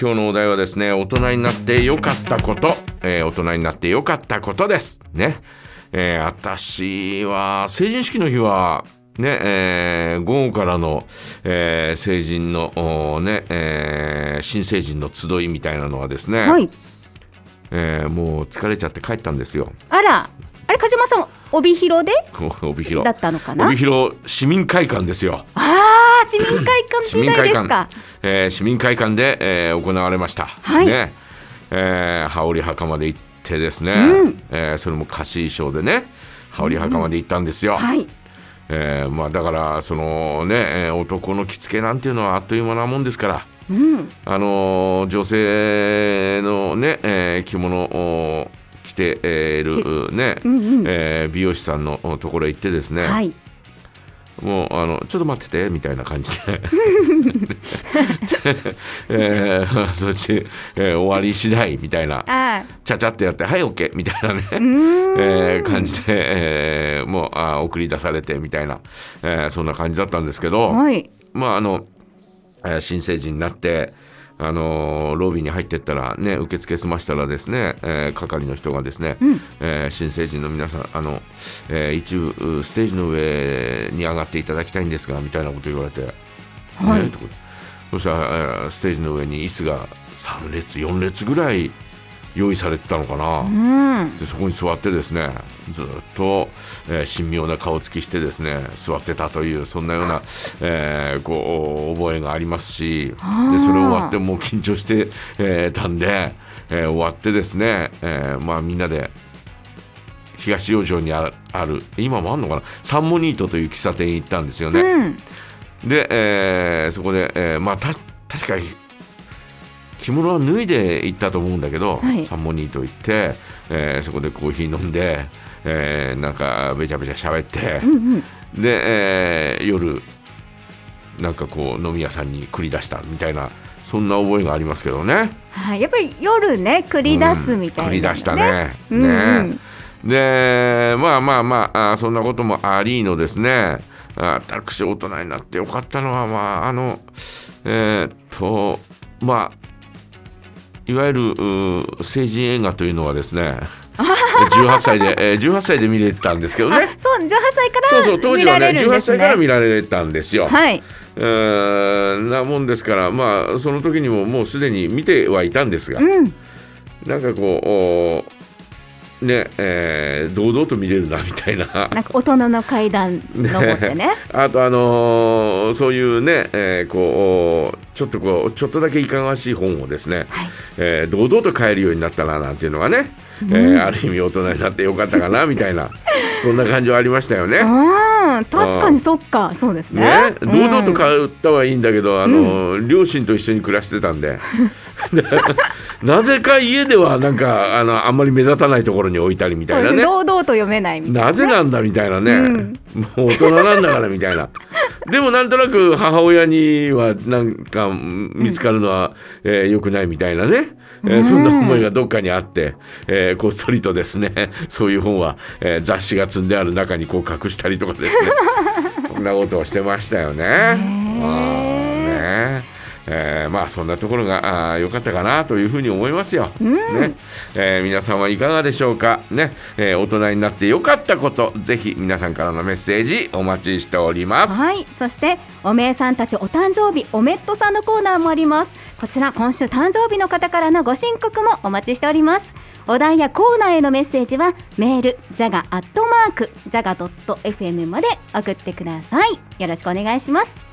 今日のお題はですね大人になってよかったこと、えー大人になってよかったことです。ね。えー私は成人式の日はねえー午後からの、えー成人のね、えー新成人の集いみたいなのはですね、はい。えーもう疲れちゃって帰ったんですよ。あら、あれ、鹿島さん、帯広で？帯広。だったのかな？帯広市民会館ですよ。ああ、市民会館時代ですか？、えー市民会館で、えー行われました。はいねえー羽織袴で行ってですね、うんえーそれも貸し衣装でね羽織袴で行ったんですよ。はい。えーまあ、だからそのね、えー男の着付けなんていうのはあっという間なもんですから。うん。あのー女性のね、えー着物を着ているね、うんうん。えー美容師さんのところへ行ってですね、はい。もうあのちょっと待っててみたいな感じで、えーそっち、えー終わり次第みたいなあちゃちゃってやって「はい OK」みたいなね。えー感じで、えーもうあー送り出されてみたいな、えーそんな感じだったんですけど、はい。まああの、えー新成人になって。あのーロビーに入ってったらね受付済ましたらですね、えー係の人がですね、うん。えー新成人の皆さんあの、えー一部ステージの上に上がっていただきたいんですがみたいなこと言われて、はい。ねそしたら、えーステージの上に椅子が3列4列ぐらい用意されてたのかな、うん。でそこに座ってですねずっと、えー神妙な顔つきしてですね座ってたというそんなような、えーこう覚えがありますしでそれ終わってもう緊張して、えーたんで、えー終わってですね、えーまあ、みんなで東洋町にあある今もあるのかな？サンモニートという喫茶店に行ったんですよね。うん。で、えーそこで、えーまあた確かに着物は脱いで行ったと思うんだけど、はいサンモニート行って、えーそこでコーヒー飲んで、えーなんかべちゃべちゃ喋ってう、んうん。で、えー夜なんかこう飲み屋さんに繰り出したみたいなそんな覚えがありますけどね。はい。やっぱり夜ね、繰り出すみたいな、うん繰り出した。ね。うんうんねでまあまあまああそんなこともありのですねあ私大人になってよかったのはまああのえーっとまあいわゆる成人映画というのはですね 18歳で、えー18歳で見れたんですけどあね、そう、18歳からそうそう当時はね18見られるんです歳から見られたんですよ。はい。なもんですからまあその時にももうすでに見てはいたんですが、うん。なんかこうおねえー堂々と見れるなみたいななんか大人の階段登ってね。あとあのーそういうね、えーこうちょっとこうちょっとだけいかがわしい本をですね、はい。えー堂々と買えるようになったななんていうのがね、えーある意味大人になってよかったかなみたいな そんな感じはありましたよね。うん、確かにそっか、そうですね。ね、堂々とうん買ったはいいんだけど、あの両親と一緒に暮らしてたんで。なぜか家ではなんかあのあんまり目立たないところに置いたりみたいなね。堂々と読めないみたいな。なぜなんだみたいなね、うん。もう大人なんだからみたいなでもなんとなく母親にはなんか見つかるのは、えー良くないみたいなね、えーそんな思いがどっかにあって、えーこっそりとですね そういう本は、えー雑誌が積んである中にこう隠したりとかですね。そんなことをしてましたよね。ねえーまあそんなところが良かったかなというふうに思いますよ。ね。えー皆さんはいかがでしょうか、ね。えー大人になって良かったことぜひ皆さんからのメッセージお待ちしております。はい、そしておめえさんたちお誕生日おめっとさんのコーナーもあります。こちら今週誕生日の方からのご申告もお待ちしております。お題やコーナーへのメッセージはメールジャガアットマークジャガドット FM まで送ってください。よろしくお願いします